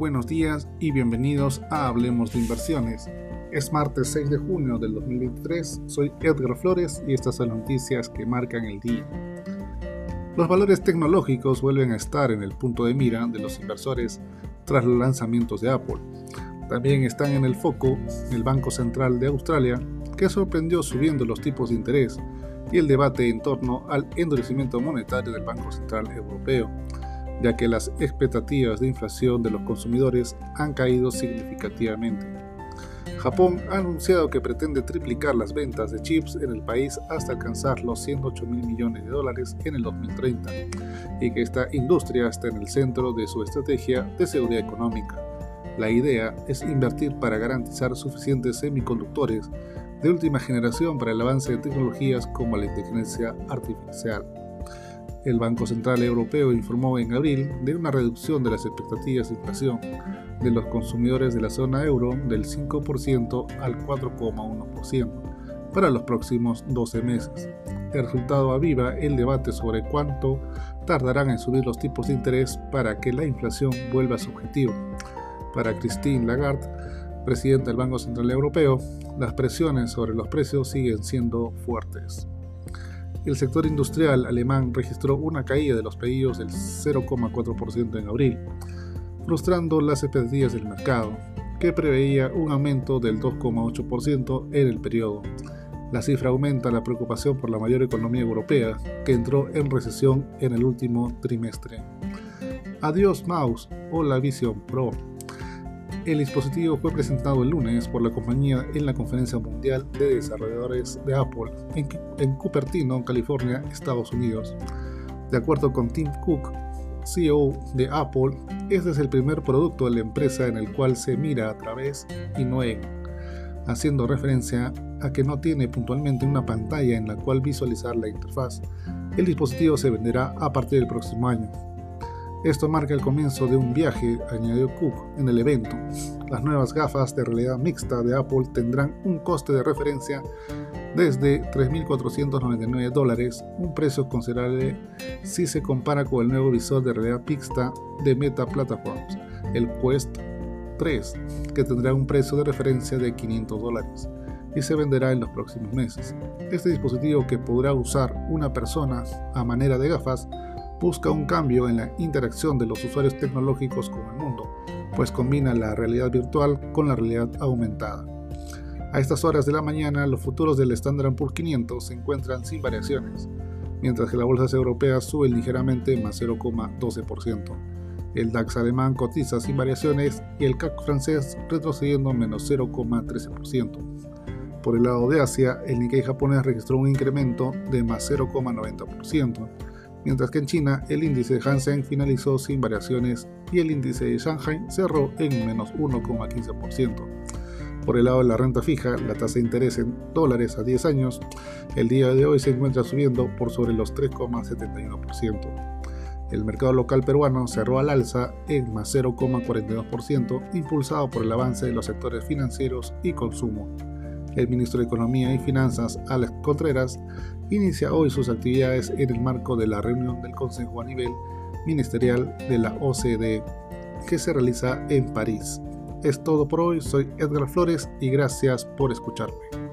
buenos días y bienvenidos a Hablemos de Inversiones. Es martes 6 de junio del 2023, soy Edgar Flores y estas son las noticias que marcan el día. Los valores tecnológicos vuelven a estar en el punto de mira de los inversores tras los lanzamientos de Apple. También están en el foco el Banco Central de Australia, que sorprendió subiendo los tipos de interés, y el debate en torno al endurecimiento monetario del Banco Central Europeo ya que las expectativas de inflación de los consumidores han caído significativamente. Japón ha anunciado que pretende triplicar las ventas de chips en el país hasta alcanzar los 108 mil millones de dólares en el 2030 y que esta industria está en el centro de su estrategia de seguridad económica. La idea es invertir para garantizar suficientes semiconductores de última generación para el avance de tecnologías como la inteligencia artificial. El Banco Central Europeo informó en abril de una reducción de las expectativas de inflación de los consumidores de la zona euro del 5% al 4,1% para los próximos 12 meses. El resultado aviva el debate sobre cuánto tardarán en subir los tipos de interés para que la inflación vuelva a su objetivo. Para Christine Lagarde, presidenta del Banco Central Europeo, las presiones sobre los precios siguen siendo fuertes el sector industrial alemán registró una caída de los pedidos del 0,4% en abril, frustrando las expectativas del mercado, que preveía un aumento del 2,8% en el periodo. La cifra aumenta la preocupación por la mayor economía europea, que entró en recesión en el último trimestre. Adiós Mouse o la Vision Pro el dispositivo fue presentado el lunes por la compañía en la Conferencia Mundial de Desarrolladores de Apple en, Cupertino, California, Estados Unidos. De acuerdo con Tim Cook, CEO de Apple, este es el primer producto de la empresa en el cual se mira a través y no en, haciendo referencia a que no tiene puntualmente una pantalla en la cual visualizar la interfaz. El dispositivo se venderá a partir del próximo año. Esto marca el comienzo de un viaje, añadió Cook en el evento. Las nuevas gafas de realidad mixta de Apple tendrán un coste de referencia desde 3.499 dólares, un precio considerable si se compara con el nuevo visor de realidad mixta de Meta Platforms, el Quest 3, que tendrá un precio de referencia de 500 dólares y se venderá en los próximos meses. Este dispositivo que podrá usar una persona a manera de gafas busca un cambio en la interacción de los usuarios tecnológicos con el mundo, pues combina la realidad virtual con la realidad aumentada. A estas horas de la mañana, los futuros del Standard Poor's 500 se encuentran sin variaciones, mientras que las bolsas europeas suben ligeramente más 0,12%. El DAX alemán cotiza sin variaciones y el CAC francés retrocediendo menos 0,13%. Por el lado de Asia, el Nikkei japonés registró un incremento de más 0,90%, mientras que en China el índice de Hansen finalizó sin variaciones y el índice de Shanghai cerró en menos 1,15%. Por el lado de la renta fija, la tasa de interés en dólares a 10 años el día de hoy se encuentra subiendo por sobre los 3,71%. El mercado local peruano cerró al alza en más 0,42%, impulsado por el avance de los sectores financieros y consumo. El ministro de Economía y Finanzas, Alex Contreras, inicia hoy sus actividades en el marco de la reunión del Consejo a nivel ministerial de la OCDE que se realiza en París. Es todo por hoy, soy Edgar Flores y gracias por escucharme.